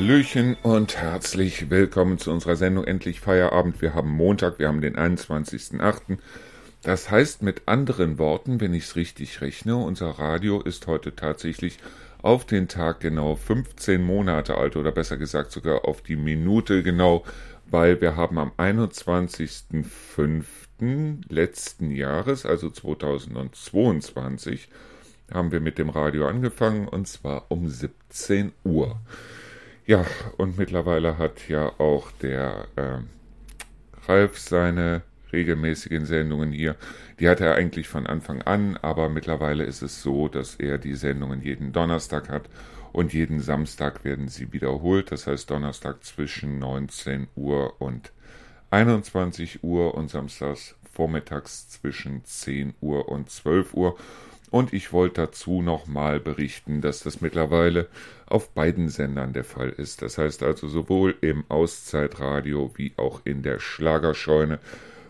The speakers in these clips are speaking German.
Hallöchen und herzlich willkommen zu unserer Sendung Endlich Feierabend. Wir haben Montag, wir haben den 21.08. Das heißt mit anderen Worten, wenn ich es richtig rechne, unser Radio ist heute tatsächlich auf den Tag genau 15 Monate alt oder besser gesagt sogar auf die Minute genau, weil wir haben am 21.05. letzten Jahres, also 2022, haben wir mit dem Radio angefangen und zwar um 17 Uhr. Ja, und mittlerweile hat ja auch der äh, Ralf seine regelmäßigen Sendungen hier. Die hat er eigentlich von Anfang an, aber mittlerweile ist es so, dass er die Sendungen jeden Donnerstag hat und jeden Samstag werden sie wiederholt. Das heißt Donnerstag zwischen 19 Uhr und 21 Uhr und samstags vormittags zwischen 10 Uhr und 12 Uhr. Und ich wollte dazu nochmal berichten, dass das mittlerweile auf beiden Sendern der Fall ist. Das heißt also sowohl im Auszeitradio wie auch in der Schlagerscheune.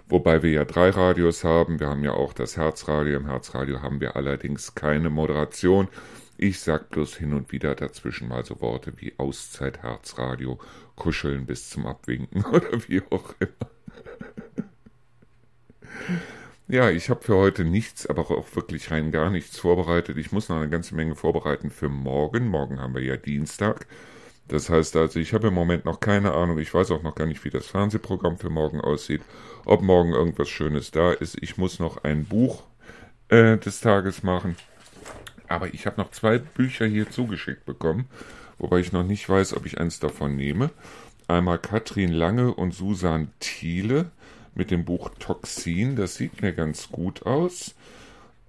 Wobei wir ja drei Radios haben. Wir haben ja auch das Herzradio. Im Herzradio haben wir allerdings keine Moderation. Ich sag bloß hin und wieder dazwischen mal so Worte wie Auszeit, Herzradio, Kuscheln bis zum Abwinken oder wie auch immer. Ja, ich habe für heute nichts, aber auch wirklich rein gar nichts vorbereitet. Ich muss noch eine ganze Menge vorbereiten für morgen. Morgen haben wir ja Dienstag. Das heißt also, ich habe im Moment noch keine Ahnung. Ich weiß auch noch gar nicht, wie das Fernsehprogramm für morgen aussieht. Ob morgen irgendwas Schönes da ist. Ich muss noch ein Buch äh, des Tages machen. Aber ich habe noch zwei Bücher hier zugeschickt bekommen, wobei ich noch nicht weiß, ob ich eins davon nehme. Einmal Katrin Lange und Susan Thiele mit dem Buch Toxin. Das sieht mir ganz gut aus.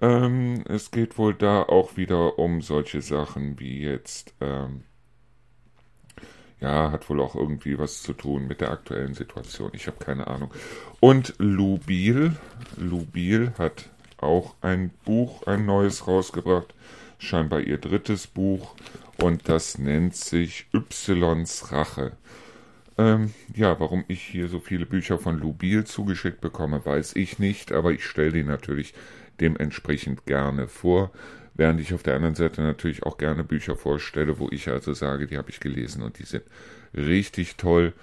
Ähm, es geht wohl da auch wieder um solche Sachen wie jetzt, ähm, ja, hat wohl auch irgendwie was zu tun mit der aktuellen Situation. Ich habe keine Ahnung. Und Lubil, Lubil hat auch ein Buch, ein neues rausgebracht, scheinbar ihr drittes Buch, und das nennt sich Ys Rache. Ähm, ja, warum ich hier so viele Bücher von Lubil zugeschickt bekomme, weiß ich nicht, aber ich stelle die natürlich dementsprechend gerne vor, während ich auf der anderen Seite natürlich auch gerne Bücher vorstelle, wo ich also sage, die habe ich gelesen und die sind richtig toll.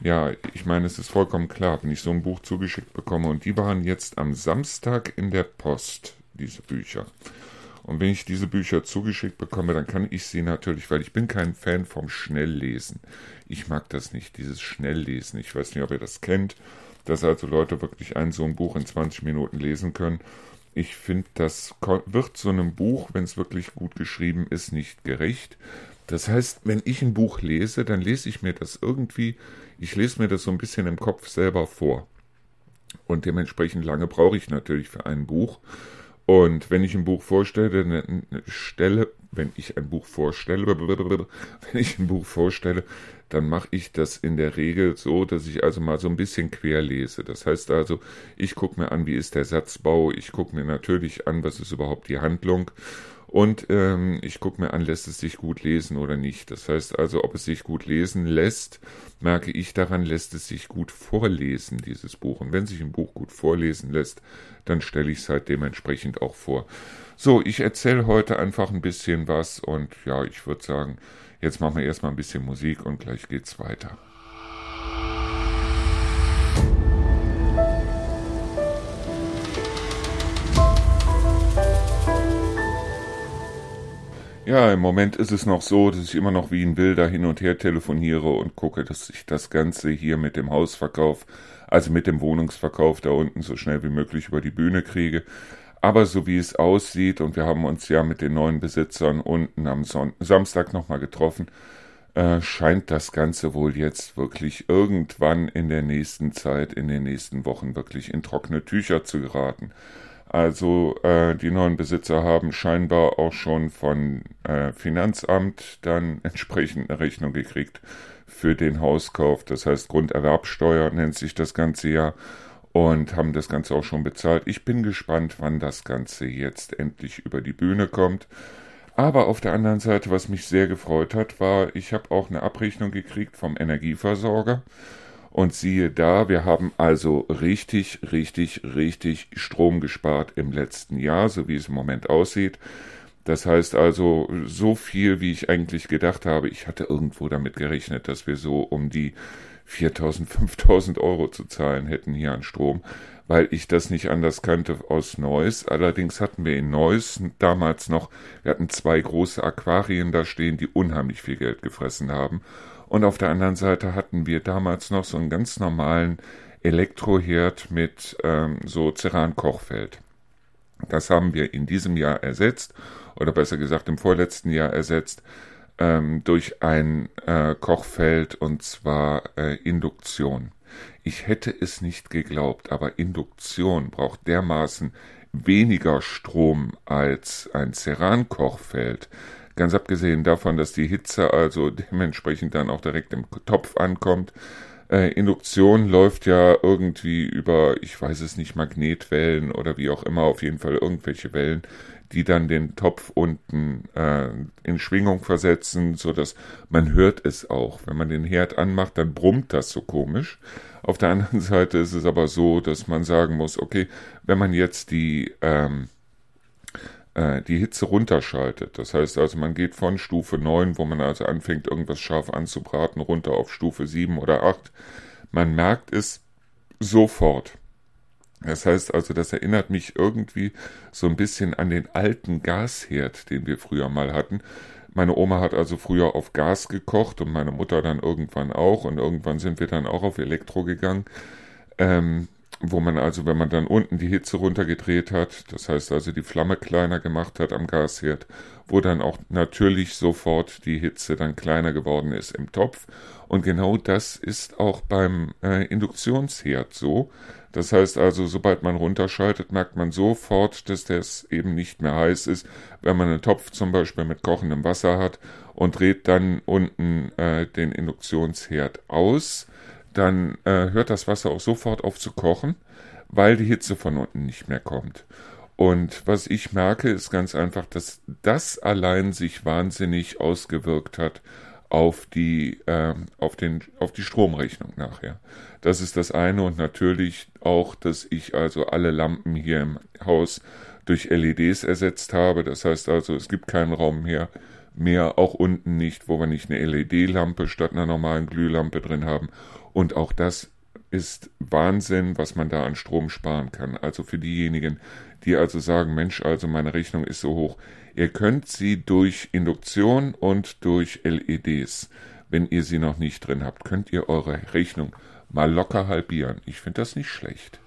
Ja, ich meine, es ist vollkommen klar, wenn ich so ein Buch zugeschickt bekomme und die waren jetzt am Samstag in der Post, diese Bücher. Und wenn ich diese Bücher zugeschickt bekomme, dann kann ich sie natürlich, weil ich bin kein Fan vom Schnelllesen. Ich mag das nicht, dieses Schnelllesen. Ich weiß nicht, ob ihr das kennt, dass also Leute wirklich ein so ein Buch in 20 Minuten lesen können. Ich finde, das wird so einem Buch, wenn es wirklich gut geschrieben ist, nicht gerecht. Das heißt, wenn ich ein Buch lese, dann lese ich mir das irgendwie, ich lese mir das so ein bisschen im Kopf selber vor. Und dementsprechend lange brauche ich natürlich für ein Buch. Und wenn ich ein Buch vorstelle, ne, ne, stelle, wenn ich ein Buch vorstelle, wenn ich ein Buch vorstelle, dann mache ich das in der Regel so, dass ich also mal so ein bisschen quer lese. Das heißt also, ich gucke mir an, wie ist der Satzbau, ich gucke mir natürlich an, was ist überhaupt die Handlung und ähm, ich gucke mir an, lässt es sich gut lesen oder nicht. Das heißt also, ob es sich gut lesen lässt, merke ich daran, lässt es sich gut vorlesen, dieses Buch. Und wenn sich ein Buch gut vorlesen lässt, dann stelle ich es halt dementsprechend auch vor. So, ich erzähle heute einfach ein bisschen was und ja, ich würde sagen, jetzt machen wir erstmal ein bisschen Musik und gleich geht's weiter. Ja, im Moment ist es noch so, dass ich immer noch wie ein Wilder hin und her telefoniere und gucke, dass ich das Ganze hier mit dem Hausverkauf, also mit dem Wohnungsverkauf da unten so schnell wie möglich über die Bühne kriege. Aber so wie es aussieht, und wir haben uns ja mit den neuen Besitzern unten am Son Samstag nochmal getroffen, äh, scheint das Ganze wohl jetzt wirklich irgendwann in der nächsten Zeit, in den nächsten Wochen wirklich in trockene Tücher zu geraten. Also äh, die neuen Besitzer haben scheinbar auch schon von äh, Finanzamt dann entsprechend eine Rechnung gekriegt für den Hauskauf. Das heißt Grunderwerbsteuer nennt sich das Ganze ja und haben das Ganze auch schon bezahlt. Ich bin gespannt, wann das Ganze jetzt endlich über die Bühne kommt. Aber auf der anderen Seite, was mich sehr gefreut hat, war, ich habe auch eine Abrechnung gekriegt vom Energieversorger. Und siehe da, wir haben also richtig, richtig, richtig Strom gespart im letzten Jahr, so wie es im Moment aussieht. Das heißt also, so viel, wie ich eigentlich gedacht habe, ich hatte irgendwo damit gerechnet, dass wir so um die 4000, 5000 Euro zu zahlen hätten hier an Strom, weil ich das nicht anders kannte aus Neuss. Allerdings hatten wir in Neuss damals noch, wir hatten zwei große Aquarien da stehen, die unheimlich viel Geld gefressen haben. Und auf der anderen Seite hatten wir damals noch so einen ganz normalen Elektroherd mit ähm, so Ceran-Kochfeld. Das haben wir in diesem Jahr ersetzt, oder besser gesagt im vorletzten Jahr ersetzt, ähm, durch ein äh, Kochfeld und zwar äh, Induktion. Ich hätte es nicht geglaubt, aber Induktion braucht dermaßen weniger Strom als ein Ceran-Kochfeld. Ganz abgesehen davon, dass die Hitze also dementsprechend dann auch direkt im Topf ankommt. Äh, Induktion läuft ja irgendwie über, ich weiß es nicht, Magnetwellen oder wie auch immer, auf jeden Fall irgendwelche Wellen, die dann den Topf unten äh, in Schwingung versetzen, so dass man hört es auch. Wenn man den Herd anmacht, dann brummt das so komisch. Auf der anderen Seite ist es aber so, dass man sagen muss, okay, wenn man jetzt die ähm, äh, die Hitze runterschaltet. Das heißt also, man geht von Stufe 9, wo man also anfängt, irgendwas scharf anzubraten, runter auf Stufe 7 oder 8. Man merkt es sofort. Das heißt also, das erinnert mich irgendwie so ein bisschen an den alten Gasherd, den wir früher mal hatten. Meine Oma hat also früher auf Gas gekocht und meine Mutter dann irgendwann auch und irgendwann sind wir dann auch auf Elektro gegangen. Ähm, wo man also, wenn man dann unten die Hitze runtergedreht hat, das heißt also die Flamme kleiner gemacht hat am Gasherd, wo dann auch natürlich sofort die Hitze dann kleiner geworden ist im Topf. Und genau das ist auch beim äh, Induktionsherd so. Das heißt also, sobald man runterschaltet, merkt man sofort, dass das eben nicht mehr heiß ist. Wenn man einen Topf zum Beispiel mit kochendem Wasser hat und dreht dann unten äh, den Induktionsherd aus, dann äh, hört das Wasser auch sofort auf zu kochen, weil die Hitze von unten nicht mehr kommt. Und was ich merke, ist ganz einfach, dass das allein sich wahnsinnig ausgewirkt hat auf die, äh, auf, den, auf die Stromrechnung nachher. Das ist das eine und natürlich auch, dass ich also alle Lampen hier im Haus durch LEDs ersetzt habe. Das heißt also, es gibt keinen Raum mehr, mehr auch unten nicht, wo wir nicht eine LED-Lampe statt einer normalen Glühlampe drin haben. Und auch das ist Wahnsinn, was man da an Strom sparen kann. Also für diejenigen, die also sagen, Mensch, also meine Rechnung ist so hoch. Ihr könnt sie durch Induktion und durch LEDs, wenn ihr sie noch nicht drin habt, könnt ihr eure Rechnung mal locker halbieren. Ich finde das nicht schlecht.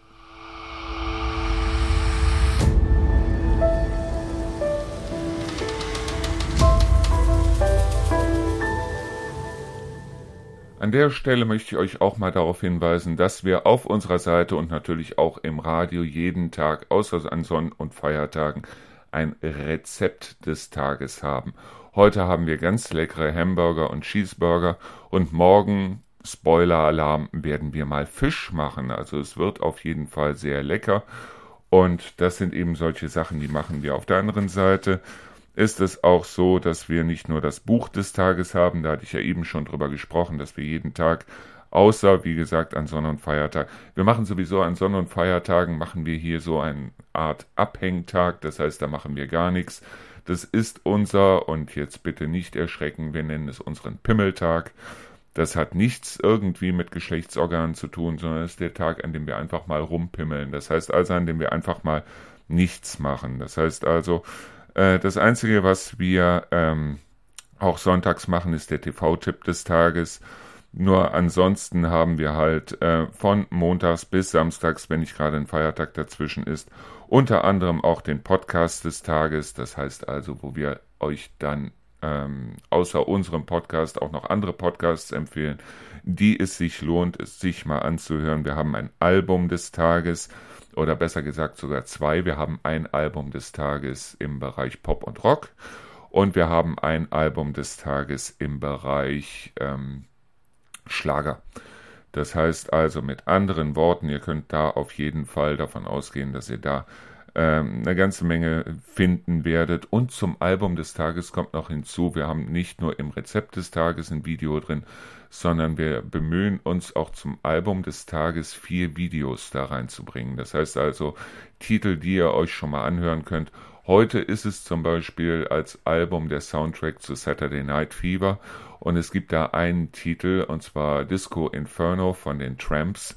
An der Stelle möchte ich euch auch mal darauf hinweisen, dass wir auf unserer Seite und natürlich auch im Radio jeden Tag, außer an Sonn- und Feiertagen, ein Rezept des Tages haben. Heute haben wir ganz leckere Hamburger und Cheeseburger und morgen, Spoiler-Alarm, werden wir mal Fisch machen. Also es wird auf jeden Fall sehr lecker. Und das sind eben solche Sachen, die machen wir auf der anderen Seite ist es auch so, dass wir nicht nur das Buch des Tages haben, da hatte ich ja eben schon drüber gesprochen, dass wir jeden Tag, außer wie gesagt an Sonn- und Feiertag, wir machen sowieso an Sonn- und Feiertagen, machen wir hier so eine Art Abhängtag, das heißt, da machen wir gar nichts. Das ist unser, und jetzt bitte nicht erschrecken, wir nennen es unseren Pimmeltag. Das hat nichts irgendwie mit Geschlechtsorganen zu tun, sondern es ist der Tag, an dem wir einfach mal rumpimmeln. Das heißt also, an dem wir einfach mal nichts machen. Das heißt also, äh, das Einzige, was wir ähm, auch sonntags machen, ist der TV-Tipp des Tages. Nur ansonsten haben wir halt äh, von montags bis samstags, wenn nicht gerade ein Feiertag dazwischen ist, unter anderem auch den Podcast des Tages. Das heißt also, wo wir euch dann ähm, außer unserem Podcast auch noch andere Podcasts empfehlen, die es sich lohnt, es sich mal anzuhören. Wir haben ein Album des Tages oder besser gesagt sogar zwei. Wir haben ein Album des Tages im Bereich Pop und Rock und wir haben ein Album des Tages im Bereich ähm, Schlager. Das heißt also mit anderen Worten, ihr könnt da auf jeden Fall davon ausgehen, dass ihr da ähm, eine ganze Menge finden werdet. Und zum Album des Tages kommt noch hinzu, wir haben nicht nur im Rezept des Tages ein Video drin, sondern wir bemühen uns auch zum Album des Tages vier Videos da reinzubringen. Das heißt also Titel, die ihr euch schon mal anhören könnt. Heute ist es zum Beispiel als Album der Soundtrack zu Saturday Night Fever und es gibt da einen Titel und zwar Disco Inferno von den Tramps.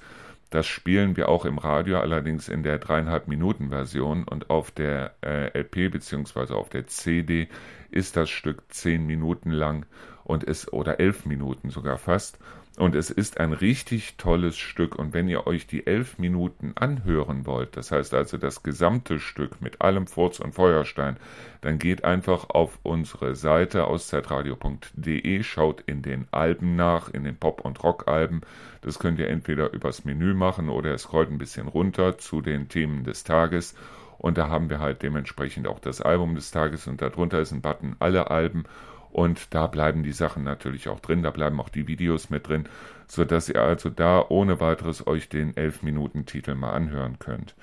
Das spielen wir auch im Radio, allerdings in der dreieinhalb Minuten Version und auf der äh, LP beziehungsweise auf der CD ist das Stück zehn Minuten lang und ist oder elf Minuten sogar fast und es ist ein richtig tolles Stück. Und wenn ihr euch die elf Minuten anhören wollt, das heißt also das gesamte Stück mit allem Furz und Feuerstein, dann geht einfach auf unsere Seite auszeitradio.de, schaut in den Alben nach, in den Pop- und Rock-Alben. Das könnt ihr entweder übers Menü machen oder es scrollt ein bisschen runter zu den Themen des Tages. Und da haben wir halt dementsprechend auch das Album des Tages und darunter ist ein Button alle Alben und da bleiben die Sachen natürlich auch drin, da bleiben auch die Videos mit drin, sodass ihr also da ohne weiteres euch den 11-Minuten-Titel mal anhören könnt.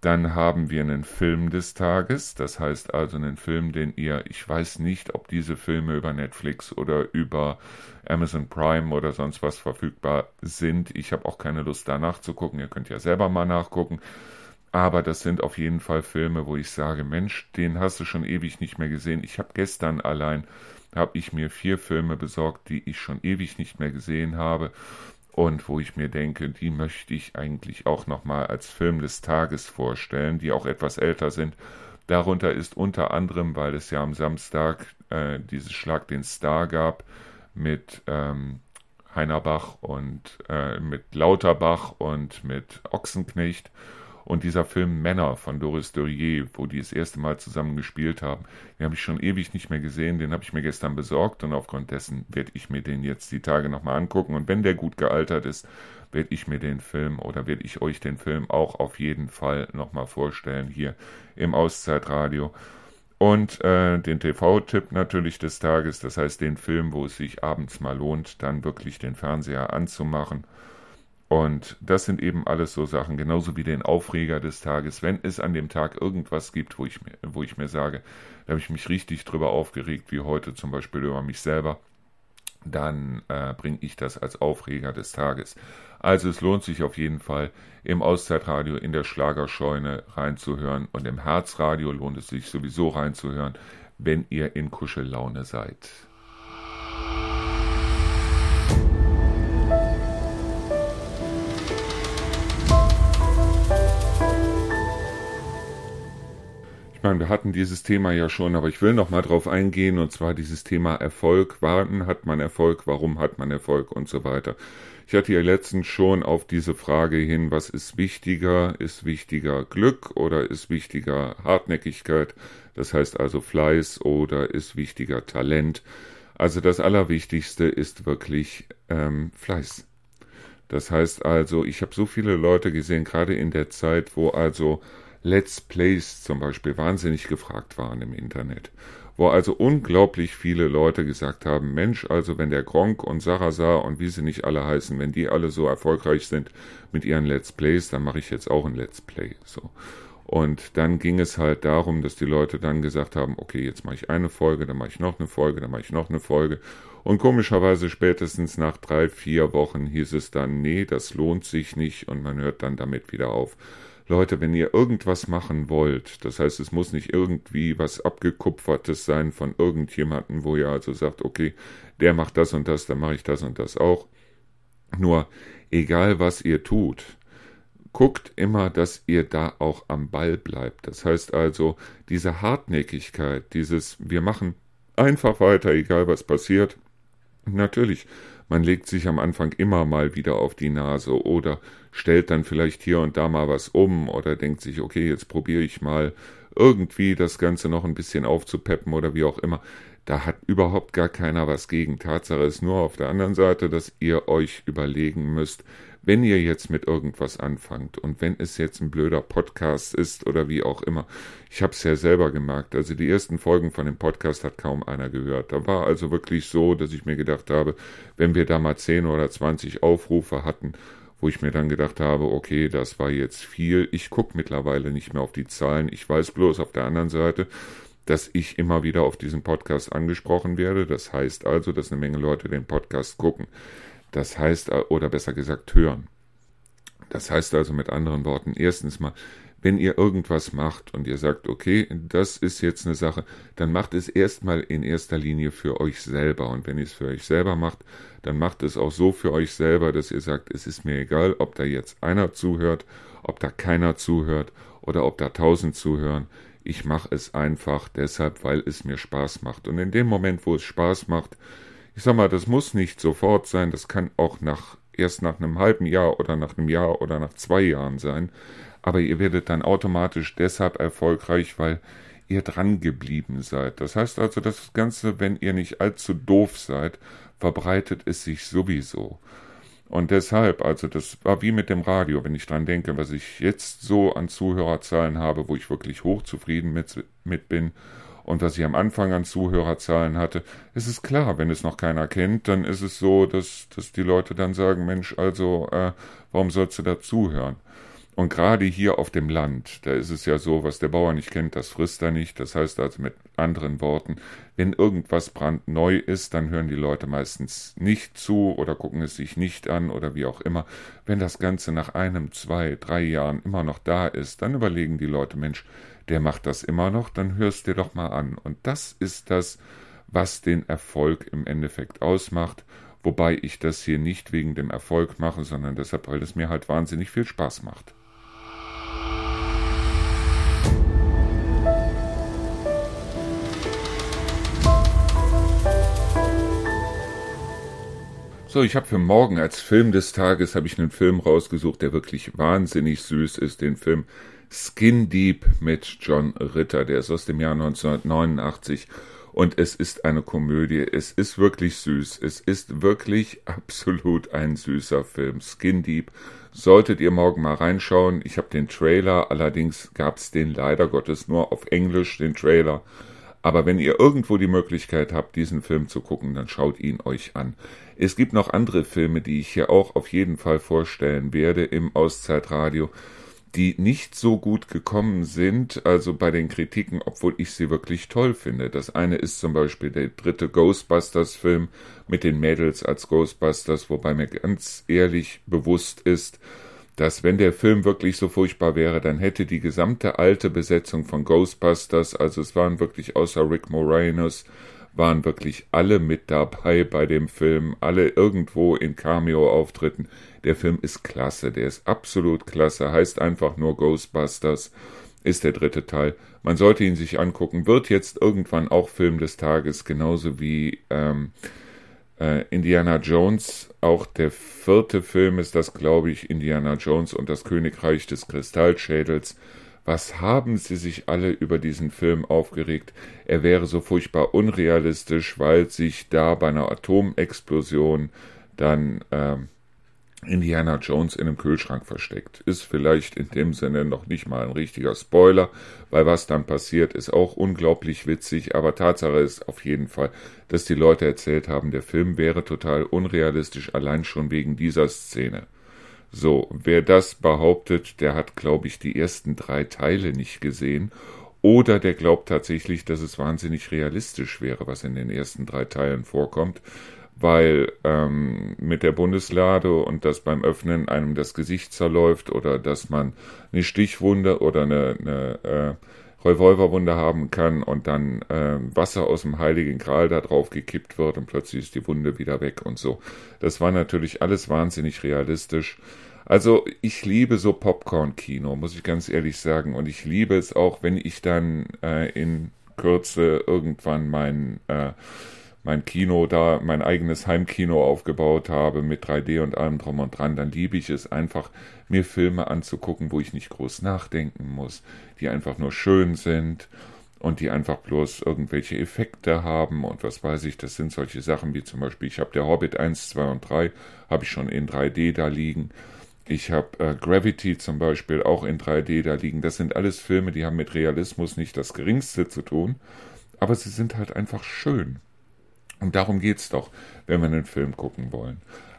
Dann haben wir einen Film des Tages, das heißt also einen Film, den ihr, ich weiß nicht, ob diese Filme über Netflix oder über Amazon Prime oder sonst was verfügbar sind. Ich habe auch keine Lust da nachzugucken, ihr könnt ja selber mal nachgucken. Aber das sind auf jeden Fall Filme, wo ich sage, Mensch, den hast du schon ewig nicht mehr gesehen. Ich habe gestern allein habe ich mir vier Filme besorgt, die ich schon ewig nicht mehr gesehen habe und wo ich mir denke, die möchte ich eigentlich auch nochmal als Film des Tages vorstellen, die auch etwas älter sind. Darunter ist unter anderem, weil es ja am Samstag äh, dieses Schlag den Star gab mit ähm, Heinerbach und äh, mit Lauterbach und mit Ochsenknecht und dieser Film Männer von Doris Durier, wo die das erste Mal zusammen gespielt haben, den habe ich schon ewig nicht mehr gesehen, den habe ich mir gestern besorgt und aufgrund dessen werde ich mir den jetzt die Tage nochmal angucken. Und wenn der gut gealtert ist, werde ich mir den Film oder werde ich euch den Film auch auf jeden Fall nochmal vorstellen hier im Auszeitradio. Und äh, den TV-Tipp natürlich des Tages, das heißt den Film, wo es sich abends mal lohnt, dann wirklich den Fernseher anzumachen und das sind eben alles so Sachen, genauso wie den Aufreger des Tages. Wenn es an dem Tag irgendwas gibt, wo ich mir, wo ich mir sage, da habe ich mich richtig drüber aufgeregt, wie heute zum Beispiel über mich selber, dann äh, bringe ich das als Aufreger des Tages. Also es lohnt sich auf jeden Fall, im Auszeitradio in der Schlagerscheune reinzuhören und im Herzradio lohnt es sich sowieso reinzuhören, wenn ihr in Kuschellaune seid. Ich meine, wir hatten dieses Thema ja schon, aber ich will noch mal drauf eingehen, und zwar dieses Thema Erfolg. Wann hat man Erfolg? Warum hat man Erfolg? Und so weiter. Ich hatte ja letztens schon auf diese Frage hin, was ist wichtiger? Ist wichtiger Glück oder ist wichtiger Hartnäckigkeit? Das heißt also Fleiß oder ist wichtiger Talent? Also das Allerwichtigste ist wirklich ähm, Fleiß. Das heißt also, ich habe so viele Leute gesehen, gerade in der Zeit, wo also Let's Plays zum Beispiel wahnsinnig gefragt waren im Internet, wo also unglaublich viele Leute gesagt haben, Mensch, also wenn der Gronk und Sarasa und wie sie nicht alle heißen, wenn die alle so erfolgreich sind mit ihren Let's Plays, dann mache ich jetzt auch ein Let's Play. So. Und dann ging es halt darum, dass die Leute dann gesagt haben, okay, jetzt mache ich eine Folge, dann mache ich noch eine Folge, dann mache ich noch eine Folge. Und komischerweise spätestens nach drei, vier Wochen hieß es dann, nee, das lohnt sich nicht und man hört dann damit wieder auf. Leute, wenn ihr irgendwas machen wollt, das heißt, es muss nicht irgendwie was abgekupfertes sein von irgendjemandem, wo ihr also sagt, okay, der macht das und das, dann mache ich das und das auch. Nur, egal was ihr tut, guckt immer, dass ihr da auch am Ball bleibt. Das heißt also, diese Hartnäckigkeit, dieses, wir machen einfach weiter, egal was passiert. Natürlich, man legt sich am Anfang immer mal wieder auf die Nase oder stellt dann vielleicht hier und da mal was um oder denkt sich, okay, jetzt probiere ich mal irgendwie das Ganze noch ein bisschen aufzupeppen oder wie auch immer. Da hat überhaupt gar keiner was gegen. Tatsache ist nur auf der anderen Seite, dass ihr euch überlegen müsst, wenn ihr jetzt mit irgendwas anfangt und wenn es jetzt ein blöder Podcast ist oder wie auch immer, ich habe es ja selber gemerkt, also die ersten Folgen von dem Podcast hat kaum einer gehört. Da war also wirklich so, dass ich mir gedacht habe, wenn wir da mal 10 oder 20 Aufrufe hatten, wo ich mir dann gedacht habe, okay, das war jetzt viel. Ich gucke mittlerweile nicht mehr auf die Zahlen. Ich weiß bloß auf der anderen Seite, dass ich immer wieder auf diesen Podcast angesprochen werde. Das heißt also, dass eine Menge Leute den Podcast gucken. Das heißt, oder besser gesagt, hören. Das heißt also mit anderen Worten, erstens mal, wenn ihr irgendwas macht und ihr sagt, okay, das ist jetzt eine Sache, dann macht es erstmal in erster Linie für euch selber. Und wenn ihr es für euch selber macht, dann macht es auch so für euch selber, dass ihr sagt, es ist mir egal, ob da jetzt einer zuhört, ob da keiner zuhört oder ob da tausend zuhören. Ich mache es einfach deshalb, weil es mir Spaß macht. Und in dem Moment, wo es Spaß macht, ich sag mal, das muss nicht sofort sein, das kann auch nach erst nach einem halben Jahr oder nach einem Jahr oder nach zwei Jahren sein aber ihr werdet dann automatisch deshalb erfolgreich, weil ihr dran geblieben seid. Das heißt also, das Ganze, wenn ihr nicht allzu doof seid, verbreitet es sich sowieso. Und deshalb, also das war wie mit dem Radio, wenn ich dran denke, was ich jetzt so an Zuhörerzahlen habe, wo ich wirklich hochzufrieden mit, mit bin und was ich am Anfang an Zuhörerzahlen hatte, es ist klar, wenn es noch keiner kennt, dann ist es so, dass, dass die Leute dann sagen, Mensch, also, äh, warum sollst du da zuhören? Und gerade hier auf dem Land, da ist es ja so, was der Bauer nicht kennt, das frisst er nicht. Das heißt also mit anderen Worten, wenn irgendwas brandneu ist, dann hören die Leute meistens nicht zu oder gucken es sich nicht an oder wie auch immer. Wenn das Ganze nach einem, zwei, drei Jahren immer noch da ist, dann überlegen die Leute, Mensch, der macht das immer noch, dann hörst dir doch mal an. Und das ist das, was den Erfolg im Endeffekt ausmacht wobei ich das hier nicht wegen dem Erfolg mache, sondern deshalb, weil es mir halt wahnsinnig viel Spaß macht. So, ich habe für morgen als Film des Tages habe ich einen Film rausgesucht, der wirklich wahnsinnig süß ist, den Film Skin Deep mit John Ritter, der ist aus dem Jahr 1989 und es ist eine Komödie. Es ist wirklich süß. Es ist wirklich absolut ein süßer Film. Skin Deep. Solltet ihr morgen mal reinschauen. Ich habe den Trailer, allerdings gab es den leider Gottes nur auf Englisch, den Trailer. Aber wenn ihr irgendwo die Möglichkeit habt, diesen Film zu gucken, dann schaut ihn euch an. Es gibt noch andere Filme, die ich hier auch auf jeden Fall vorstellen werde im Auszeitradio, die nicht so gut gekommen sind, also bei den Kritiken, obwohl ich sie wirklich toll finde. Das eine ist zum Beispiel der dritte Ghostbusters-Film mit den Mädels als Ghostbusters, wobei mir ganz ehrlich bewusst ist, dass wenn der Film wirklich so furchtbar wäre, dann hätte die gesamte alte Besetzung von Ghostbusters, also es waren wirklich außer Rick Moranis, waren wirklich alle mit dabei bei dem Film, alle irgendwo in Cameo-Auftritten. Der Film ist klasse, der ist absolut klasse, heißt einfach nur Ghostbusters, ist der dritte Teil. Man sollte ihn sich angucken, wird jetzt irgendwann auch Film des Tages, genauso wie ähm, äh, Indiana Jones, auch der vierte Film ist das, glaube ich, Indiana Jones und das Königreich des Kristallschädels. Was haben sie sich alle über diesen Film aufgeregt? Er wäre so furchtbar unrealistisch, weil sich da bei einer Atomexplosion dann ähm, Indiana Jones in einem Kühlschrank versteckt. Ist vielleicht in dem Sinne noch nicht mal ein richtiger Spoiler, weil was dann passiert, ist auch unglaublich witzig, aber Tatsache ist auf jeden Fall, dass die Leute erzählt haben, der Film wäre total unrealistisch, allein schon wegen dieser Szene. So, wer das behauptet, der hat, glaube ich, die ersten drei Teile nicht gesehen oder der glaubt tatsächlich, dass es wahnsinnig realistisch wäre, was in den ersten drei Teilen vorkommt weil ähm, mit der Bundeslade und dass beim Öffnen einem das Gesicht zerläuft oder dass man eine Stichwunde oder eine, eine äh, Revolverwunde haben kann und dann äh, Wasser aus dem Heiligen Gral da drauf gekippt wird und plötzlich ist die Wunde wieder weg und so. Das war natürlich alles wahnsinnig realistisch. Also ich liebe so Popcorn-Kino, muss ich ganz ehrlich sagen. Und ich liebe es auch, wenn ich dann äh, in Kürze irgendwann mein äh, mein Kino da, mein eigenes Heimkino aufgebaut habe mit 3D und allem drum und dran, dann liebe ich es einfach, mir Filme anzugucken, wo ich nicht groß nachdenken muss, die einfach nur schön sind und die einfach bloß irgendwelche Effekte haben und was weiß ich, das sind solche Sachen wie zum Beispiel, ich habe der Hobbit 1, 2 und 3, habe ich schon in 3D da liegen. Ich habe äh, Gravity zum Beispiel auch in 3D da liegen. Das sind alles Filme, die haben mit Realismus nicht das geringste zu tun, aber sie sind halt einfach schön. Und darum geht's doch, wenn wir einen Film gucken wollen.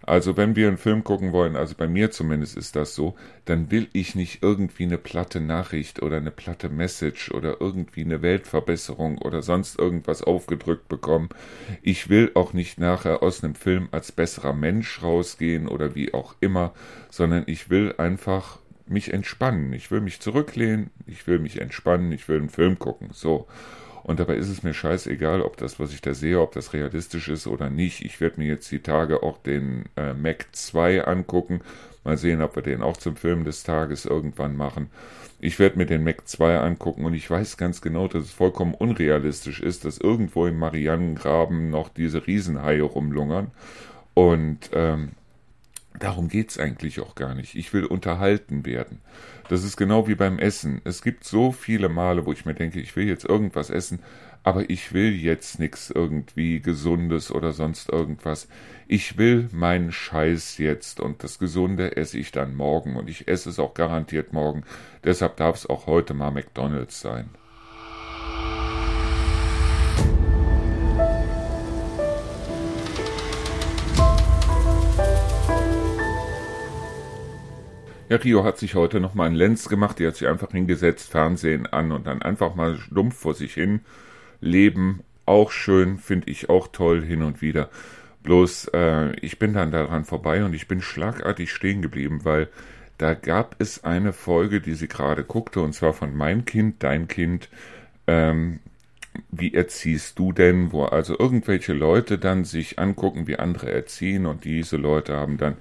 Also wenn wir einen Film gucken wollen, also bei mir zumindest ist das so, dann will ich nicht irgendwie eine platte Nachricht oder eine platte Message oder irgendwie eine Weltverbesserung oder sonst irgendwas aufgedrückt bekommen. Ich will auch nicht nachher aus einem Film als besserer Mensch rausgehen oder wie auch immer, sondern ich will einfach mich entspannen. Ich will mich zurücklehnen, ich will mich entspannen, ich will einen Film gucken. So. Und dabei ist es mir scheißegal, ob das, was ich da sehe, ob das realistisch ist oder nicht. Ich werde mir jetzt die Tage auch den äh, Mac 2 angucken. Mal sehen, ob wir den auch zum Film des Tages irgendwann machen. Ich werde mir den Mac 2 angucken und ich weiß ganz genau, dass es vollkommen unrealistisch ist, dass irgendwo im Marianengraben noch diese Riesenhaie rumlungern. Und ähm, Darum geht's eigentlich auch gar nicht. Ich will unterhalten werden. Das ist genau wie beim Essen. Es gibt so viele Male, wo ich mir denke, ich will jetzt irgendwas essen, aber ich will jetzt nichts irgendwie Gesundes oder sonst irgendwas. Ich will meinen Scheiß jetzt und das Gesunde esse ich dann morgen und ich esse es auch garantiert morgen. Deshalb darf es auch heute mal McDonald's sein. Ja, Rio hat sich heute nochmal einen Lenz gemacht, die hat sich einfach hingesetzt, Fernsehen an und dann einfach mal stumpf vor sich hin leben. Auch schön, finde ich auch toll hin und wieder. Bloß, äh, ich bin dann daran vorbei und ich bin schlagartig stehen geblieben, weil da gab es eine Folge, die sie gerade guckte, und zwar von Mein Kind, Dein Kind. Ähm, wie erziehst du denn? Wo also irgendwelche Leute dann sich angucken, wie andere erziehen und diese Leute haben dann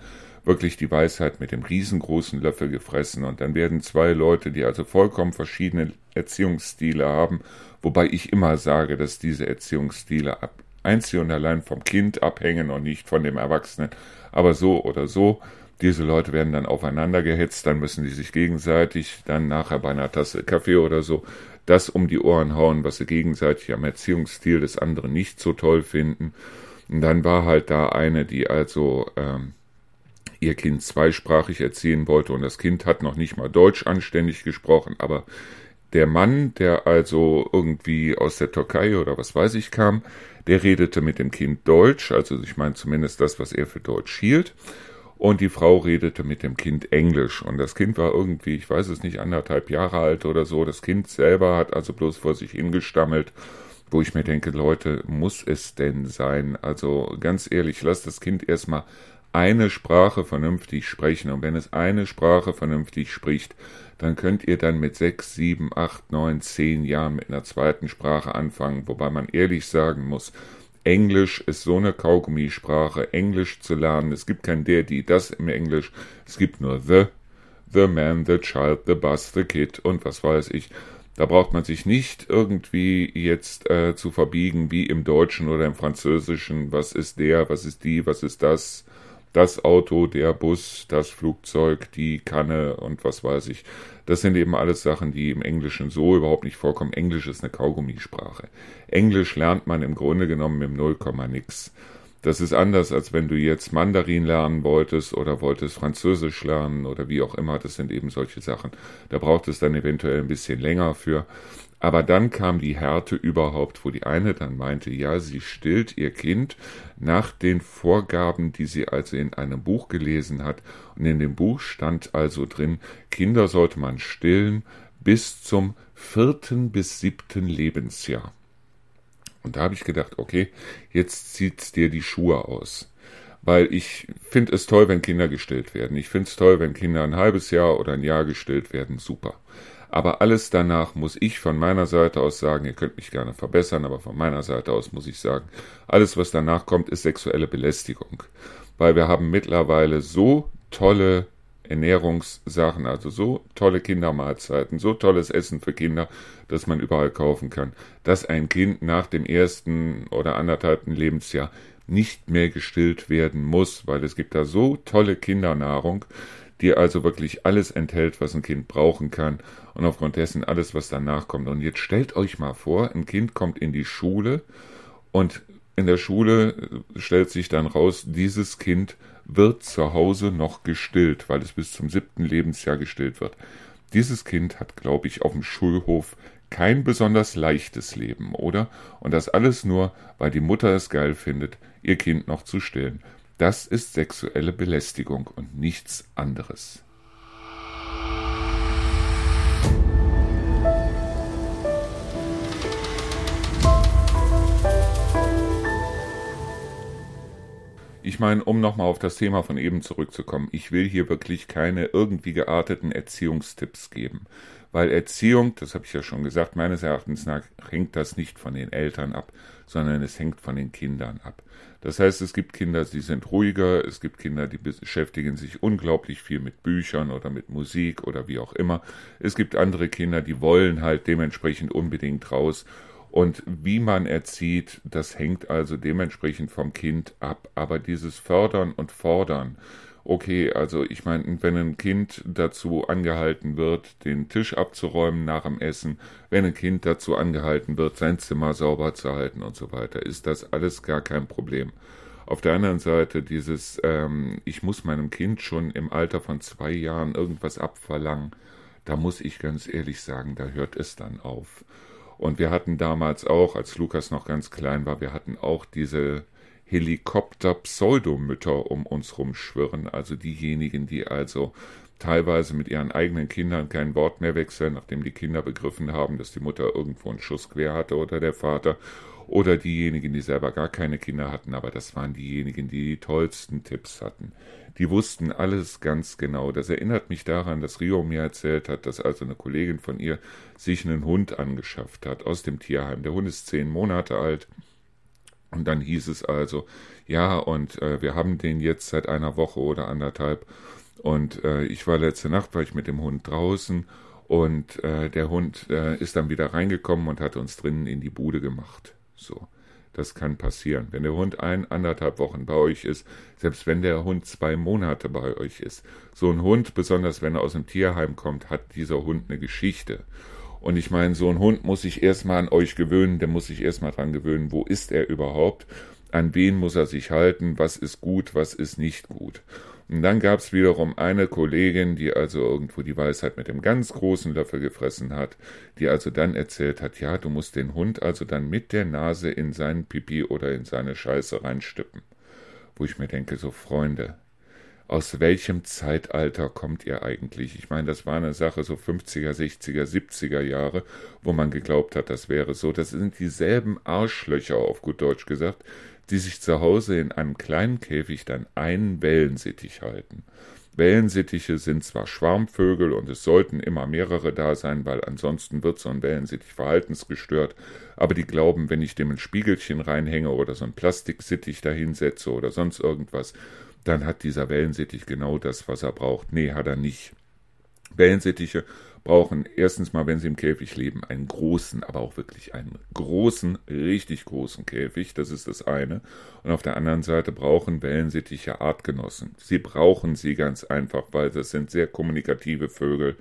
wirklich die Weisheit mit dem riesengroßen Löffel gefressen und dann werden zwei Leute, die also vollkommen verschiedene Erziehungsstile haben, wobei ich immer sage, dass diese Erziehungsstile ab, einzig und allein vom Kind abhängen und nicht von dem Erwachsenen, aber so oder so, diese Leute werden dann aufeinander gehetzt, dann müssen die sich gegenseitig dann nachher bei einer Tasse Kaffee oder so das um die Ohren hauen, was sie gegenseitig am Erziehungsstil des anderen nicht so toll finden. Und dann war halt da eine, die also ähm, ihr Kind zweisprachig erziehen wollte und das Kind hat noch nicht mal Deutsch anständig gesprochen, aber der Mann, der also irgendwie aus der Türkei oder was weiß ich kam, der redete mit dem Kind Deutsch, also ich meine zumindest das, was er für Deutsch hielt, und die Frau redete mit dem Kind Englisch und das Kind war irgendwie, ich weiß es nicht, anderthalb Jahre alt oder so, das Kind selber hat also bloß vor sich hingestammelt, wo ich mir denke, Leute, muss es denn sein? Also ganz ehrlich, lasst das Kind erstmal eine Sprache vernünftig sprechen. Und wenn es eine Sprache vernünftig spricht, dann könnt ihr dann mit sechs, sieben, acht, neun, zehn Jahren mit einer zweiten Sprache anfangen, wobei man ehrlich sagen muss, Englisch ist so eine Kaugummisprache, Englisch zu lernen. Es gibt kein der, die, das im Englisch. Es gibt nur the, the man, the child, the bus, the kid und was weiß ich. Da braucht man sich nicht irgendwie jetzt äh, zu verbiegen wie im Deutschen oder im Französischen. Was ist der, was ist die, was ist das? Das Auto, der Bus, das Flugzeug, die Kanne und was weiß ich. Das sind eben alles Sachen, die im Englischen so überhaupt nicht vorkommen. Englisch ist eine Kaugummisprache. Englisch lernt man im Grunde genommen Nullkomma nix. Das ist anders, als wenn du jetzt Mandarin lernen wolltest oder wolltest Französisch lernen oder wie auch immer. Das sind eben solche Sachen. Da braucht es dann eventuell ein bisschen länger für. Aber dann kam die Härte überhaupt, wo die eine dann meinte, ja, sie stillt ihr Kind nach den Vorgaben, die sie also in einem Buch gelesen hat. Und in dem Buch stand also drin, Kinder sollte man stillen bis zum vierten bis siebten Lebensjahr. Und da habe ich gedacht, okay, jetzt zieht's dir die Schuhe aus. Weil ich finde es toll, wenn Kinder gestillt werden. Ich finde es toll, wenn Kinder ein halbes Jahr oder ein Jahr gestillt werden. Super. Aber alles danach muss ich von meiner Seite aus sagen, ihr könnt mich gerne verbessern, aber von meiner Seite aus muss ich sagen, alles, was danach kommt, ist sexuelle Belästigung. Weil wir haben mittlerweile so tolle Ernährungssachen, also so tolle Kindermahlzeiten, so tolles Essen für Kinder, das man überall kaufen kann, dass ein Kind nach dem ersten oder anderthalbten Lebensjahr nicht mehr gestillt werden muss, weil es gibt da so tolle Kindernahrung, die also wirklich alles enthält, was ein Kind brauchen kann und aufgrund dessen alles, was danach kommt. Und jetzt stellt euch mal vor, ein Kind kommt in die Schule und in der Schule stellt sich dann raus, dieses Kind wird zu Hause noch gestillt, weil es bis zum siebten Lebensjahr gestillt wird. Dieses Kind hat, glaube ich, auf dem Schulhof kein besonders leichtes Leben, oder? Und das alles nur, weil die Mutter es geil findet, ihr Kind noch zu stillen. Das ist sexuelle Belästigung und nichts anderes. Ich meine, um nochmal auf das Thema von eben zurückzukommen, ich will hier wirklich keine irgendwie gearteten Erziehungstipps geben. Weil Erziehung, das habe ich ja schon gesagt, meines Erachtens nach hängt das nicht von den Eltern ab, sondern es hängt von den Kindern ab. Das heißt, es gibt Kinder, die sind ruhiger, es gibt Kinder, die beschäftigen sich unglaublich viel mit Büchern oder mit Musik oder wie auch immer. Es gibt andere Kinder, die wollen halt dementsprechend unbedingt raus und wie man erzieht, das hängt also dementsprechend vom Kind ab. Aber dieses Fördern und Fordern, okay, also ich meine, wenn ein Kind dazu angehalten wird, den Tisch abzuräumen nach dem Essen, wenn ein Kind dazu angehalten wird, sein Zimmer sauber zu halten und so weiter, ist das alles gar kein Problem. Auf der anderen Seite dieses, ähm, ich muss meinem Kind schon im Alter von zwei Jahren irgendwas abverlangen, da muss ich ganz ehrlich sagen, da hört es dann auf. Und wir hatten damals auch, als Lukas noch ganz klein war, wir hatten auch diese Helikopter-Pseudomütter um uns rumschwirren, also diejenigen, die also teilweise mit ihren eigenen Kindern kein Wort mehr wechseln, nachdem die Kinder begriffen haben, dass die Mutter irgendwo einen Schuss quer hatte oder der Vater, oder diejenigen, die selber gar keine Kinder hatten, aber das waren diejenigen, die die tollsten Tipps hatten. Die wussten alles ganz genau. Das erinnert mich daran, dass Rio mir erzählt hat, dass also eine Kollegin von ihr sich einen Hund angeschafft hat aus dem Tierheim. Der Hund ist zehn Monate alt. Und dann hieß es also, ja, und äh, wir haben den jetzt seit einer Woche oder anderthalb. Und äh, ich war letzte Nacht, war ich mit dem Hund draußen und äh, der Hund äh, ist dann wieder reingekommen und hat uns drinnen in die Bude gemacht. So. Das kann passieren. Wenn der Hund ein, anderthalb Wochen bei euch ist, selbst wenn der Hund zwei Monate bei euch ist. So ein Hund, besonders wenn er aus dem Tierheim kommt, hat dieser Hund eine Geschichte. Und ich meine, so ein Hund muss sich erstmal an euch gewöhnen, der muss sich erstmal dran gewöhnen, wo ist er überhaupt, an wen muss er sich halten, was ist gut, was ist nicht gut. Und dann gab es wiederum eine Kollegin, die also irgendwo die Weisheit mit dem ganz großen Löffel gefressen hat, die also dann erzählt hat, ja, du musst den Hund also dann mit der Nase in seinen Pipi oder in seine Scheiße reinstippen. Wo ich mir denke, so Freunde, aus welchem Zeitalter kommt ihr eigentlich? Ich meine, das war eine Sache so 50er, 60er, 70er Jahre, wo man geglaubt hat, das wäre so. Das sind dieselben Arschlöcher, auf gut Deutsch gesagt, die sich zu Hause in einem kleinen Käfig dann einen Wellensittich halten. Wellensittiche sind zwar Schwarmvögel und es sollten immer mehrere da sein, weil ansonsten wird so ein Wellensittich verhaltensgestört, aber die glauben, wenn ich dem ein Spiegelchen reinhänge oder so ein Plastiksittich dahinsetze oder sonst irgendwas, dann hat dieser Wellensittich genau das, was er braucht. Nee, hat er nicht. Wellensittiche brauchen erstens mal, wenn sie im Käfig leben, einen großen, aber auch wirklich einen großen, richtig großen Käfig. Das ist das eine. Und auf der anderen Seite brauchen Wellensittiche Artgenossen. Sie brauchen sie ganz einfach, weil das sind sehr kommunikative Vögel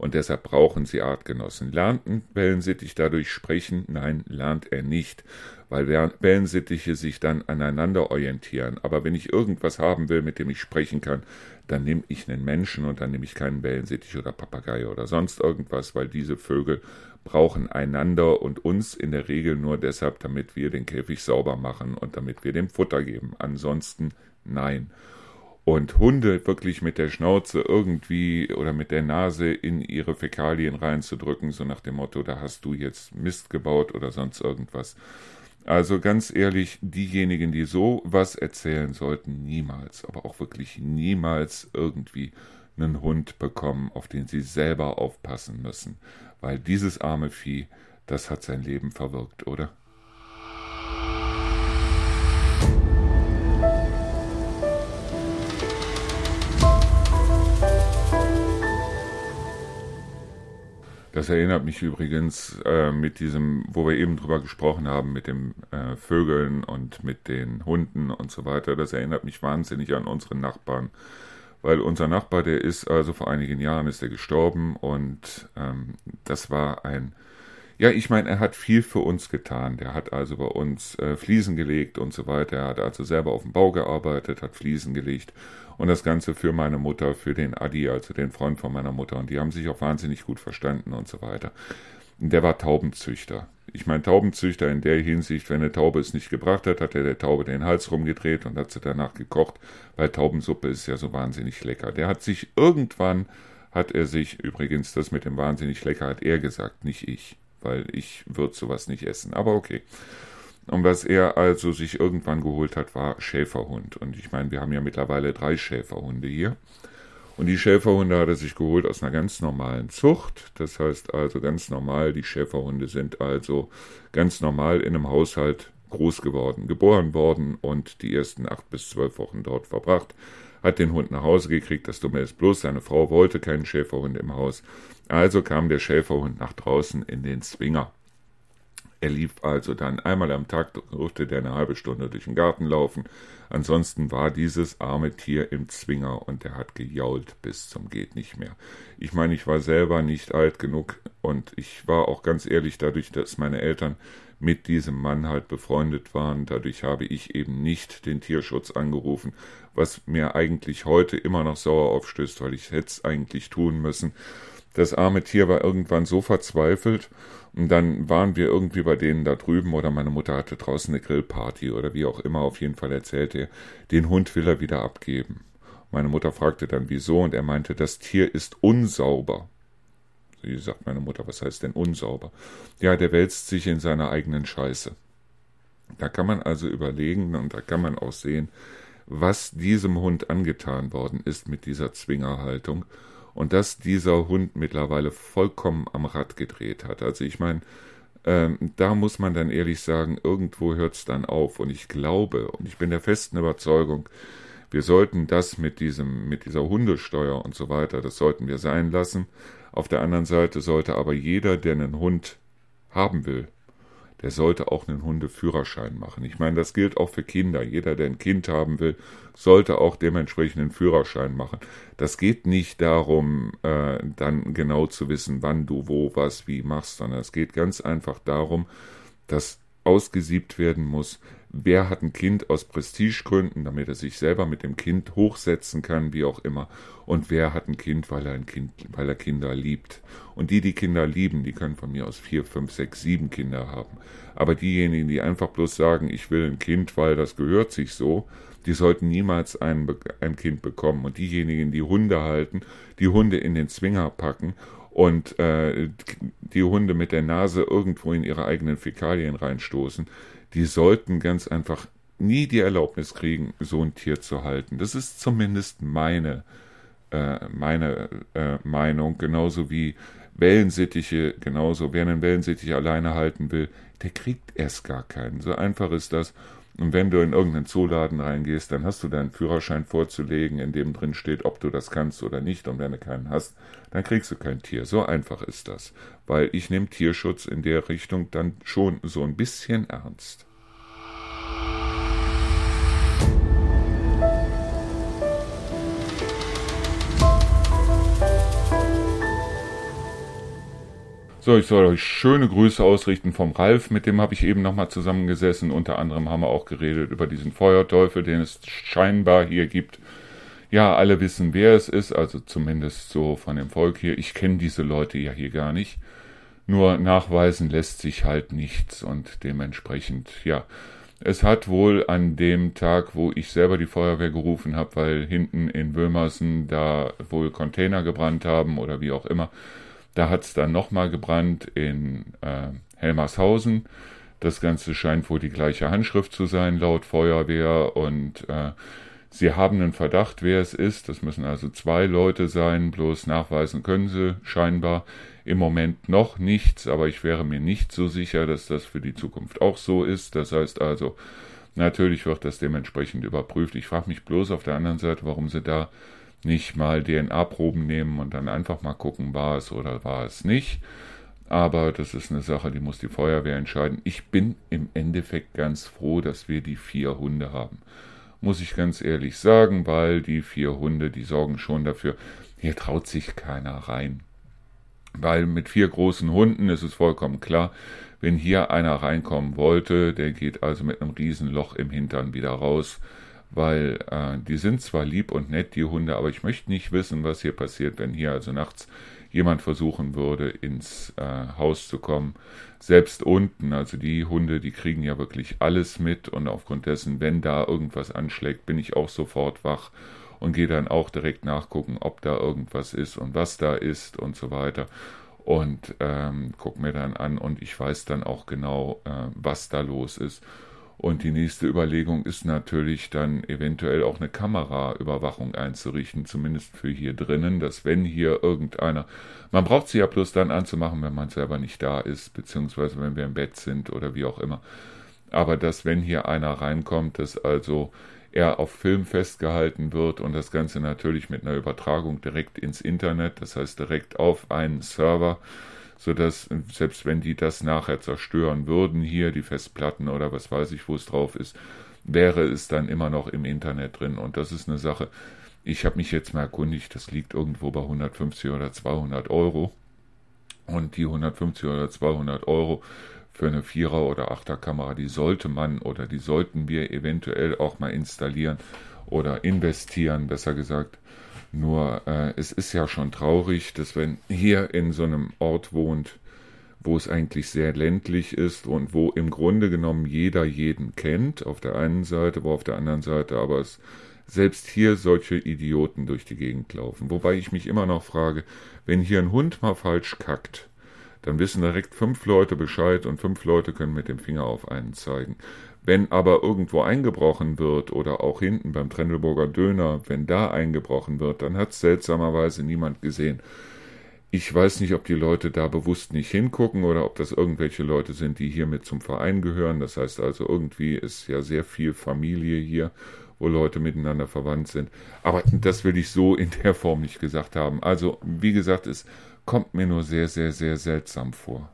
und deshalb brauchen sie Artgenossen. Lernt ein Wellensittich dadurch sprechen? Nein, lernt er nicht, weil Wellensittiche sich dann aneinander orientieren. Aber wenn ich irgendwas haben will, mit dem ich sprechen kann, dann nehme ich einen Menschen und dann nehme ich keinen Wellensittich oder Papagei oder sonst irgendwas, weil diese Vögel brauchen einander und uns in der Regel nur deshalb, damit wir den Käfig sauber machen und damit wir dem Futter geben. Ansonsten nein und Hunde wirklich mit der Schnauze irgendwie oder mit der Nase in ihre Fäkalien reinzudrücken, so nach dem Motto, da hast du jetzt Mist gebaut oder sonst irgendwas. Also ganz ehrlich, diejenigen, die so was erzählen sollten, niemals, aber auch wirklich niemals irgendwie einen Hund bekommen, auf den sie selber aufpassen müssen, weil dieses arme Vieh, das hat sein Leben verwirkt, oder? Das erinnert mich übrigens äh, mit diesem, wo wir eben drüber gesprochen haben, mit den äh, Vögeln und mit den Hunden und so weiter. Das erinnert mich wahnsinnig an unseren Nachbarn. Weil unser Nachbar, der ist also vor einigen Jahren ist er gestorben und ähm, das war ein ja, ich meine, er hat viel für uns getan. Der hat also bei uns äh, Fliesen gelegt und so weiter. Er hat also selber auf dem Bau gearbeitet, hat Fliesen gelegt und das Ganze für meine Mutter, für den Adi, also den Freund von meiner Mutter. Und die haben sich auch wahnsinnig gut verstanden und so weiter. Der war Taubenzüchter. Ich meine, Taubenzüchter in der Hinsicht, wenn eine Taube es nicht gebracht hat, hat er der Taube den Hals rumgedreht und hat sie danach gekocht, weil Taubensuppe ist ja so wahnsinnig lecker. Der hat sich irgendwann, hat er sich, übrigens, das mit dem wahnsinnig lecker hat er gesagt, nicht ich, weil ich würde sowas nicht essen, aber okay. Und was er also sich irgendwann geholt hat, war Schäferhund. Und ich meine, wir haben ja mittlerweile drei Schäferhunde hier. Und die Schäferhunde hat er sich geholt aus einer ganz normalen Zucht. Das heißt also ganz normal, die Schäferhunde sind also ganz normal in einem Haushalt groß geworden, geboren worden und die ersten acht bis zwölf Wochen dort verbracht. Hat den Hund nach Hause gekriegt, das Dumme ist bloß, seine Frau wollte keinen Schäferhund im Haus. Also kam der Schäferhund nach draußen in den Zwinger. Er lief also dann einmal am Tag, durfte der eine halbe Stunde durch den Garten laufen. Ansonsten war dieses arme Tier im Zwinger und er hat gejault bis zum geht nicht mehr. Ich meine, ich war selber nicht alt genug und ich war auch ganz ehrlich, dadurch, dass meine Eltern mit diesem Mann halt befreundet waren. Dadurch habe ich eben nicht den Tierschutz angerufen, was mir eigentlich heute immer noch sauer aufstößt, weil ich hätte es eigentlich tun müssen. Das arme Tier war irgendwann so verzweifelt und dann waren wir irgendwie bei denen da drüben oder meine Mutter hatte draußen eine Grillparty oder wie auch immer. Auf jeden Fall erzählte er, den Hund will er wieder abgeben. Meine Mutter fragte dann wieso und er meinte, das Tier ist unsauber. Sie sagt meine Mutter, was heißt denn unsauber? Ja, der wälzt sich in seiner eigenen Scheiße. Da kann man also überlegen und da kann man auch sehen, was diesem Hund angetan worden ist mit dieser Zwingerhaltung und dass dieser Hund mittlerweile vollkommen am Rad gedreht hat. Also ich meine, ähm, da muss man dann ehrlich sagen, irgendwo hört es dann auf. Und ich glaube, und ich bin der festen Überzeugung, wir sollten das mit diesem, mit dieser Hundesteuer und so weiter, das sollten wir sein lassen. Auf der anderen Seite sollte aber jeder, der einen Hund haben will, der sollte auch einen Hundeführerschein machen. Ich meine, das gilt auch für Kinder. Jeder, der ein Kind haben will, sollte auch dementsprechend einen Führerschein machen. Das geht nicht darum, äh, dann genau zu wissen, wann du wo, was, wie machst, sondern es geht ganz einfach darum, dass ausgesiebt werden muss, wer hat ein Kind aus Prestigegründen, damit er sich selber mit dem Kind hochsetzen kann, wie auch immer, und wer hat ein Kind, weil er ein Kind, weil er Kinder liebt. Und die, die Kinder lieben, die können von mir aus vier, fünf, sechs, sieben Kinder haben. Aber diejenigen, die einfach bloß sagen, ich will ein Kind, weil das gehört sich so, die sollten niemals ein, ein Kind bekommen. Und diejenigen, die Hunde halten, die Hunde in den Zwinger packen und äh, die Hunde mit der Nase irgendwo in ihre eigenen Fäkalien reinstoßen, die sollten ganz einfach nie die Erlaubnis kriegen, so ein Tier zu halten. Das ist zumindest meine, äh, meine äh, Meinung, genauso wie Wellensittiche, genauso. Wer einen Wellensittich alleine halten will, der kriegt erst gar keinen. So einfach ist das. Und wenn du in irgendeinen Zooladen reingehst, dann hast du deinen Führerschein vorzulegen, in dem drin steht, ob du das kannst oder nicht. Und wenn du keinen hast, dann kriegst du kein Tier. So einfach ist das. Weil ich nehme Tierschutz in der Richtung dann schon so ein bisschen ernst. So, ich soll euch schöne Grüße ausrichten vom Ralf, mit dem habe ich eben nochmal zusammengesessen. Unter anderem haben wir auch geredet über diesen Feuerteufel, den es scheinbar hier gibt. Ja, alle wissen, wer es ist, also zumindest so von dem Volk hier. Ich kenne diese Leute ja hier gar nicht. Nur nachweisen lässt sich halt nichts und dementsprechend, ja. Es hat wohl an dem Tag, wo ich selber die Feuerwehr gerufen habe, weil hinten in Wömersen da wohl Container gebrannt haben oder wie auch immer, da hat es dann nochmal gebrannt in äh, Helmershausen. Das Ganze scheint wohl die gleiche Handschrift zu sein, laut Feuerwehr. Und äh, sie haben einen Verdacht, wer es ist. Das müssen also zwei Leute sein, bloß nachweisen können sie scheinbar im Moment noch nichts, aber ich wäre mir nicht so sicher, dass das für die Zukunft auch so ist. Das heißt also, natürlich wird das dementsprechend überprüft. Ich frage mich bloß auf der anderen Seite, warum sie da nicht mal DNA-Proben nehmen und dann einfach mal gucken, war es oder war es nicht. Aber das ist eine Sache, die muss die Feuerwehr entscheiden. Ich bin im Endeffekt ganz froh, dass wir die vier Hunde haben. Muss ich ganz ehrlich sagen, weil die vier Hunde, die sorgen schon dafür, hier traut sich keiner rein. Weil mit vier großen Hunden ist es vollkommen klar, wenn hier einer reinkommen wollte, der geht also mit einem Riesenloch im Hintern wieder raus weil äh, die sind zwar lieb und nett, die Hunde, aber ich möchte nicht wissen, was hier passiert, wenn hier also nachts jemand versuchen würde, ins äh, Haus zu kommen. Selbst unten, also die Hunde, die kriegen ja wirklich alles mit und aufgrund dessen, wenn da irgendwas anschlägt, bin ich auch sofort wach und gehe dann auch direkt nachgucken, ob da irgendwas ist und was da ist und so weiter. Und ähm, guck mir dann an und ich weiß dann auch genau, äh, was da los ist. Und die nächste Überlegung ist natürlich dann eventuell auch eine Kameraüberwachung einzurichten, zumindest für hier drinnen, dass wenn hier irgendeiner, man braucht sie ja bloß dann anzumachen, wenn man selber nicht da ist, beziehungsweise wenn wir im Bett sind oder wie auch immer. Aber dass wenn hier einer reinkommt, dass also er auf Film festgehalten wird und das Ganze natürlich mit einer Übertragung direkt ins Internet, das heißt direkt auf einen Server, sodass selbst wenn die das nachher zerstören würden, hier die Festplatten oder was weiß ich, wo es drauf ist, wäre es dann immer noch im Internet drin. Und das ist eine Sache, ich habe mich jetzt mal erkundigt, das liegt irgendwo bei 150 oder 200 Euro. Und die 150 oder 200 Euro für eine Vierer- oder Achterkamera, die sollte man oder die sollten wir eventuell auch mal installieren oder investieren, besser gesagt. Nur äh, es ist ja schon traurig, dass wenn hier in so einem Ort wohnt, wo es eigentlich sehr ländlich ist und wo im Grunde genommen jeder jeden kennt, auf der einen Seite, wo auf der anderen Seite aber es selbst hier solche Idioten durch die Gegend laufen. Wobei ich mich immer noch frage, wenn hier ein Hund mal falsch kackt, dann wissen direkt fünf Leute Bescheid und fünf Leute können mit dem Finger auf einen zeigen. Wenn aber irgendwo eingebrochen wird oder auch hinten beim Trendelburger Döner, wenn da eingebrochen wird, dann hat es seltsamerweise niemand gesehen. Ich weiß nicht, ob die Leute da bewusst nicht hingucken oder ob das irgendwelche Leute sind, die hier mit zum Verein gehören. Das heißt also, irgendwie ist ja sehr viel Familie hier, wo Leute miteinander verwandt sind. Aber das will ich so in der Form nicht gesagt haben. Also, wie gesagt, es kommt mir nur sehr, sehr, sehr seltsam vor.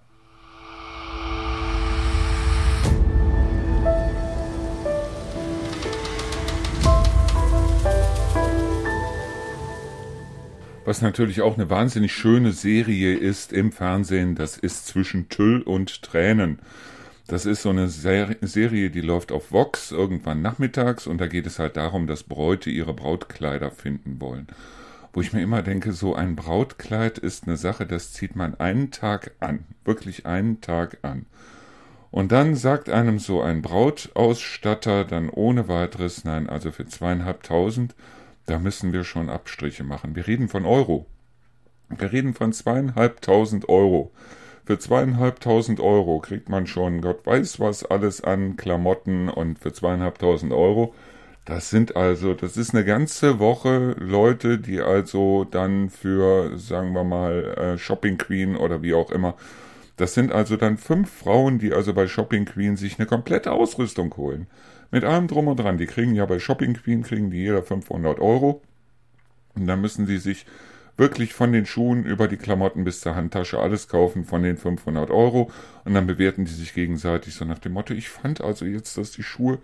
Was natürlich auch eine wahnsinnig schöne Serie ist im Fernsehen, das ist zwischen Tüll und Tränen. Das ist so eine Serie, die läuft auf Vox irgendwann nachmittags und da geht es halt darum, dass Bräute ihre Brautkleider finden wollen. Wo ich mir immer denke, so ein Brautkleid ist eine Sache, das zieht man einen Tag an, wirklich einen Tag an. Und dann sagt einem so ein Brautausstatter dann ohne weiteres, nein, also für zweieinhalbtausend da müssen wir schon Abstriche machen. Wir reden von Euro. Wir reden von zweieinhalbtausend Euro. Für zweieinhalbtausend Euro kriegt man schon Gott weiß was alles an Klamotten und für zweieinhalbtausend Euro. Das sind also, das ist eine ganze Woche Leute, die also dann für, sagen wir mal, äh, Shopping Queen oder wie auch immer, das sind also dann fünf Frauen, die also bei Shopping Queen sich eine komplette Ausrüstung holen. Mit allem drum und dran. Die kriegen ja bei Shopping Queen, kriegen die jeder 500 Euro. Und dann müssen sie sich wirklich von den Schuhen über die Klamotten bis zur Handtasche alles kaufen von den 500 Euro. Und dann bewerten die sich gegenseitig so nach dem Motto, ich fand also jetzt, dass die Schuhe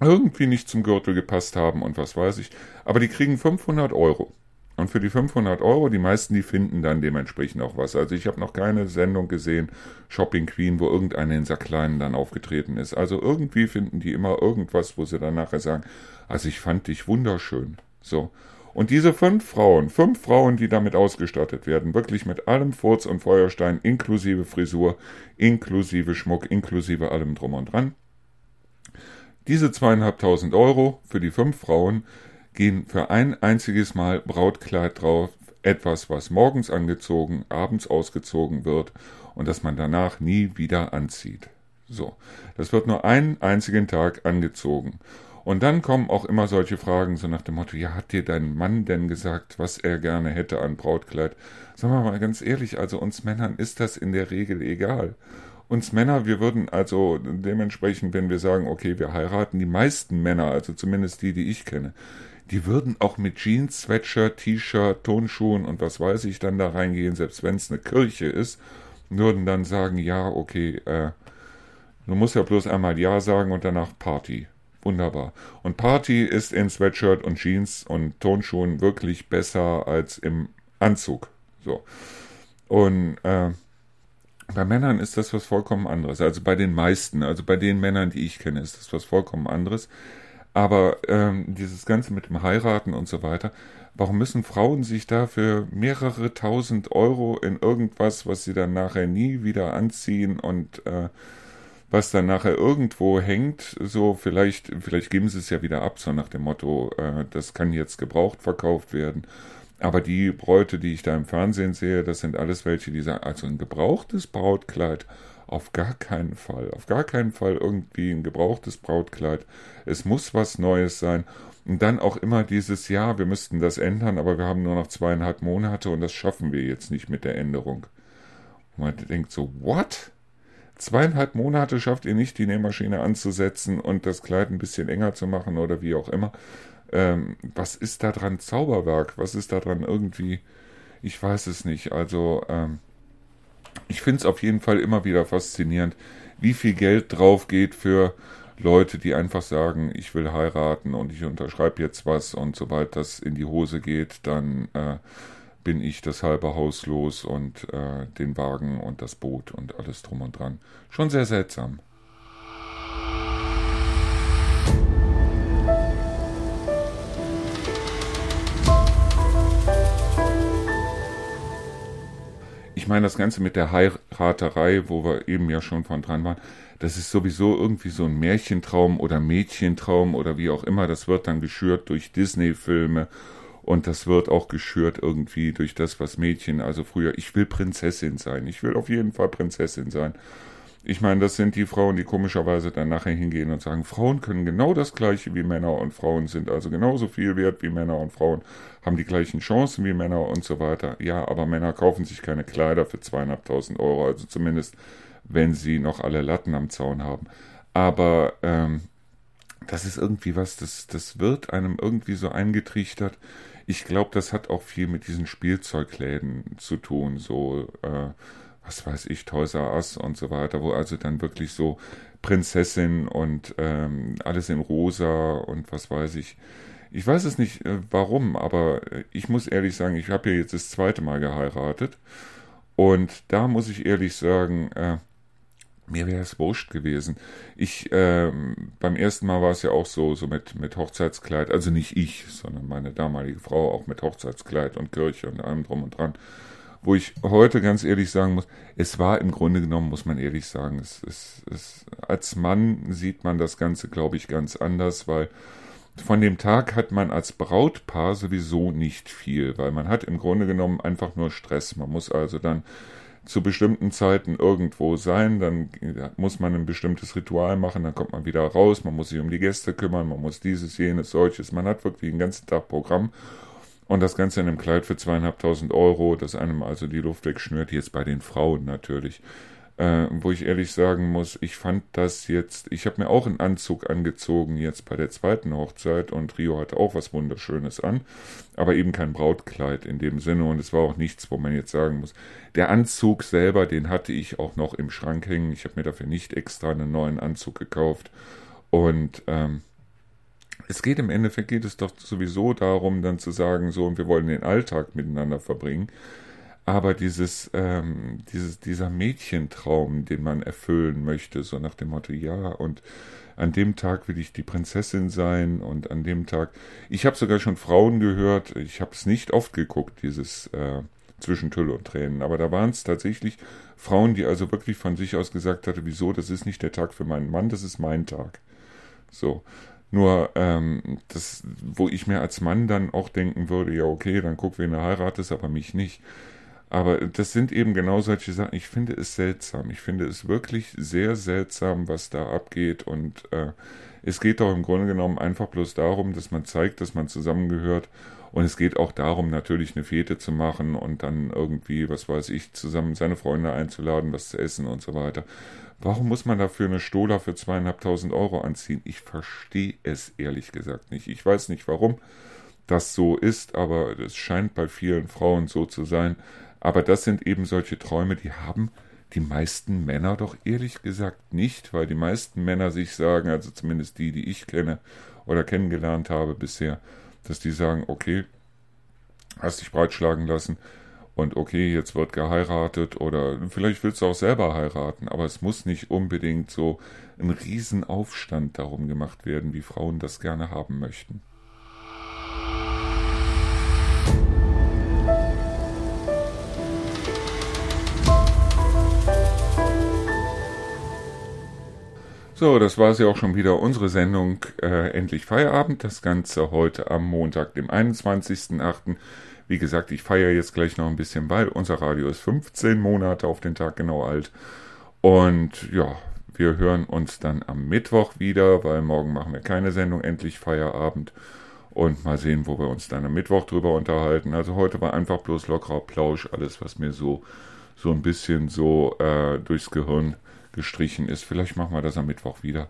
irgendwie nicht zum Gürtel gepasst haben und was weiß ich. Aber die kriegen 500 Euro. Und für die 500 Euro, die meisten, die finden dann dementsprechend auch was. Also ich habe noch keine Sendung gesehen, Shopping Queen, wo irgendeine in Sackleinen dann aufgetreten ist. Also irgendwie finden die immer irgendwas, wo sie dann nachher sagen, also ich fand dich wunderschön. So. Und diese fünf Frauen, fünf Frauen, die damit ausgestattet werden, wirklich mit allem Furz und Feuerstein, inklusive Frisur, inklusive Schmuck, inklusive allem drum und dran. Diese zweieinhalbtausend Euro für die fünf Frauen gehen für ein einziges Mal Brautkleid drauf, etwas, was morgens angezogen, abends ausgezogen wird und das man danach nie wieder anzieht. So, das wird nur einen einzigen Tag angezogen. Und dann kommen auch immer solche Fragen, so nach dem Motto, ja, hat dir dein Mann denn gesagt, was er gerne hätte an Brautkleid? Sagen wir mal ganz ehrlich, also uns Männern ist das in der Regel egal. Uns Männer, wir würden also dementsprechend, wenn wir sagen, okay, wir heiraten, die meisten Männer, also zumindest die, die ich kenne, die würden auch mit Jeans, Sweatshirt, T-Shirt, Tonschuhen und was weiß ich dann da reingehen, selbst wenn es eine Kirche ist, würden dann sagen, ja, okay, äh, du musst ja bloß einmal Ja sagen und danach Party. Wunderbar. Und Party ist in Sweatshirt und Jeans und Tonschuhen wirklich besser als im Anzug. So. Und äh, bei Männern ist das was vollkommen anderes. Also bei den meisten, also bei den Männern, die ich kenne, ist das was vollkommen anderes. Aber ähm, dieses Ganze mit dem Heiraten und so weiter, warum müssen Frauen sich da für mehrere tausend Euro in irgendwas, was sie dann nachher nie wieder anziehen und äh, was dann nachher irgendwo hängt, so vielleicht, vielleicht geben sie es ja wieder ab, so nach dem Motto, äh, das kann jetzt gebraucht verkauft werden. Aber die Bräute, die ich da im Fernsehen sehe, das sind alles welche, die sagen, also ein gebrauchtes Brautkleid, auf gar keinen Fall, auf gar keinen Fall irgendwie ein gebrauchtes Brautkleid. Es muss was Neues sein. Und dann auch immer dieses Jahr, wir müssten das ändern, aber wir haben nur noch zweieinhalb Monate und das schaffen wir jetzt nicht mit der Änderung. Und man denkt so, what? Zweieinhalb Monate schafft ihr nicht, die Nähmaschine anzusetzen und das Kleid ein bisschen enger zu machen oder wie auch immer. Ähm, was ist da dran Zauberwerk? Was ist da dran irgendwie? Ich weiß es nicht. Also, ähm, ich finde es auf jeden Fall immer wieder faszinierend, wie viel Geld drauf geht für Leute, die einfach sagen, ich will heiraten und ich unterschreibe jetzt was und sobald das in die Hose geht, dann äh, bin ich das halbe Haus los und äh, den Wagen und das Boot und alles drum und dran. Schon sehr seltsam. Ich meine, das Ganze mit der Heiraterei, wo wir eben ja schon von dran waren, das ist sowieso irgendwie so ein Märchentraum oder Mädchentraum oder wie auch immer. Das wird dann geschürt durch Disney-Filme und das wird auch geschürt irgendwie durch das, was Mädchen, also früher, ich will Prinzessin sein. Ich will auf jeden Fall Prinzessin sein. Ich meine, das sind die Frauen, die komischerweise dann nachher hingehen und sagen, Frauen können genau das gleiche wie Männer und Frauen sind also genauso viel wert wie Männer und Frauen haben die gleichen Chancen wie Männer und so weiter. Ja, aber Männer kaufen sich keine Kleider für zweieinhalbtausend Euro, also zumindest wenn sie noch alle Latten am Zaun haben. Aber ähm, das ist irgendwie was, das, das wird einem irgendwie so eingetrichtert ich glaube, das hat auch viel mit diesen Spielzeugläden zu tun, so, äh, was weiß ich, Toys R Us und so weiter, wo also dann wirklich so Prinzessin und ähm, alles in rosa und was weiß ich. Ich weiß es nicht äh, warum, aber ich muss ehrlich sagen, ich habe ja jetzt das zweite Mal geheiratet und da muss ich ehrlich sagen, äh, mir wäre es wurscht gewesen. Ich, ähm, beim ersten Mal war es ja auch so, so mit, mit Hochzeitskleid, also nicht ich, sondern meine damalige Frau auch mit Hochzeitskleid und Kirche und allem drum und dran. Wo ich heute ganz ehrlich sagen muss, es war im Grunde genommen, muss man ehrlich sagen, es, es, es, als Mann sieht man das Ganze, glaube ich, ganz anders, weil von dem Tag hat man als Brautpaar sowieso nicht viel, weil man hat im Grunde genommen einfach nur Stress. Man muss also dann zu bestimmten Zeiten irgendwo sein, dann muss man ein bestimmtes Ritual machen, dann kommt man wieder raus, man muss sich um die Gäste kümmern, man muss dieses, jenes, solches. Man hat wirklich den ganzen Tag Programm und das Ganze in einem Kleid für zweieinhalbtausend Euro, das einem also die Luft wegschnürt, jetzt bei den Frauen natürlich äh, wo ich ehrlich sagen muss, ich fand das jetzt, ich habe mir auch einen Anzug angezogen jetzt bei der zweiten Hochzeit und Rio hatte auch was Wunderschönes an, aber eben kein Brautkleid in dem Sinne und es war auch nichts, wo man jetzt sagen muss, der Anzug selber, den hatte ich auch noch im Schrank hängen, ich habe mir dafür nicht extra einen neuen Anzug gekauft und ähm, es geht im Endeffekt geht es doch sowieso darum, dann zu sagen, so, und wir wollen den Alltag miteinander verbringen. Aber dieses, ähm, dieses, dieser Mädchentraum, den man erfüllen möchte, so nach dem Motto, ja, und an dem Tag will ich die Prinzessin sein und an dem Tag. Ich habe sogar schon Frauen gehört, ich habe es nicht oft geguckt, dieses äh, zwischen Tüll und Tränen, aber da waren es tatsächlich Frauen, die also wirklich von sich aus gesagt hatte, wieso, das ist nicht der Tag für meinen Mann, das ist mein Tag. So. Nur, ähm, das, wo ich mir als Mann dann auch denken würde, ja, okay, dann guck, wen er heiratet, aber mich nicht. Aber das sind eben genau solche Sachen. Ich finde es seltsam. Ich finde es wirklich sehr seltsam, was da abgeht. Und äh, es geht doch im Grunde genommen einfach bloß darum, dass man zeigt, dass man zusammengehört. Und es geht auch darum, natürlich eine Fete zu machen und dann irgendwie, was weiß ich, zusammen seine Freunde einzuladen, was zu essen und so weiter. Warum muss man dafür eine Stola für zweieinhalbtausend Euro anziehen? Ich verstehe es ehrlich gesagt nicht. Ich weiß nicht, warum das so ist, aber es scheint bei vielen Frauen so zu sein, aber das sind eben solche Träume, die haben die meisten Männer doch ehrlich gesagt nicht, weil die meisten Männer sich sagen, also zumindest die, die ich kenne oder kennengelernt habe bisher, dass die sagen, okay, hast dich breitschlagen lassen und okay, jetzt wird geheiratet oder vielleicht willst du auch selber heiraten, aber es muss nicht unbedingt so ein Riesenaufstand darum gemacht werden, wie Frauen das gerne haben möchten. So, das war sie auch schon wieder, unsere Sendung äh, Endlich Feierabend. Das Ganze heute am Montag, dem 21.08. Wie gesagt, ich feiere jetzt gleich noch ein bisschen, weil unser Radio ist 15 Monate auf den Tag genau alt. Und ja, wir hören uns dann am Mittwoch wieder, weil morgen machen wir keine Sendung, endlich Feierabend. Und mal sehen, wo wir uns dann am Mittwoch drüber unterhalten. Also heute war einfach bloß lockerer Plausch, alles, was mir so, so ein bisschen so äh, durchs Gehirn gestrichen ist. Vielleicht machen wir das am Mittwoch wieder.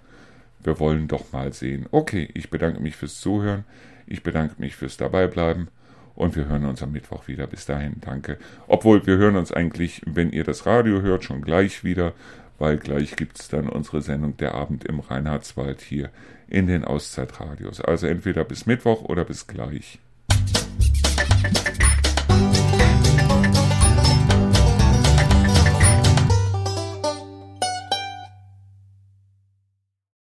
Wir wollen doch mal sehen. Okay, ich bedanke mich fürs Zuhören. Ich bedanke mich fürs Dabeibleiben. Und wir hören uns am Mittwoch wieder. Bis dahin, danke. Obwohl, wir hören uns eigentlich, wenn ihr das Radio hört, schon gleich wieder, weil gleich gibt es dann unsere Sendung Der Abend im Reinhardswald hier in den Auszeitradios. Also entweder bis Mittwoch oder bis gleich.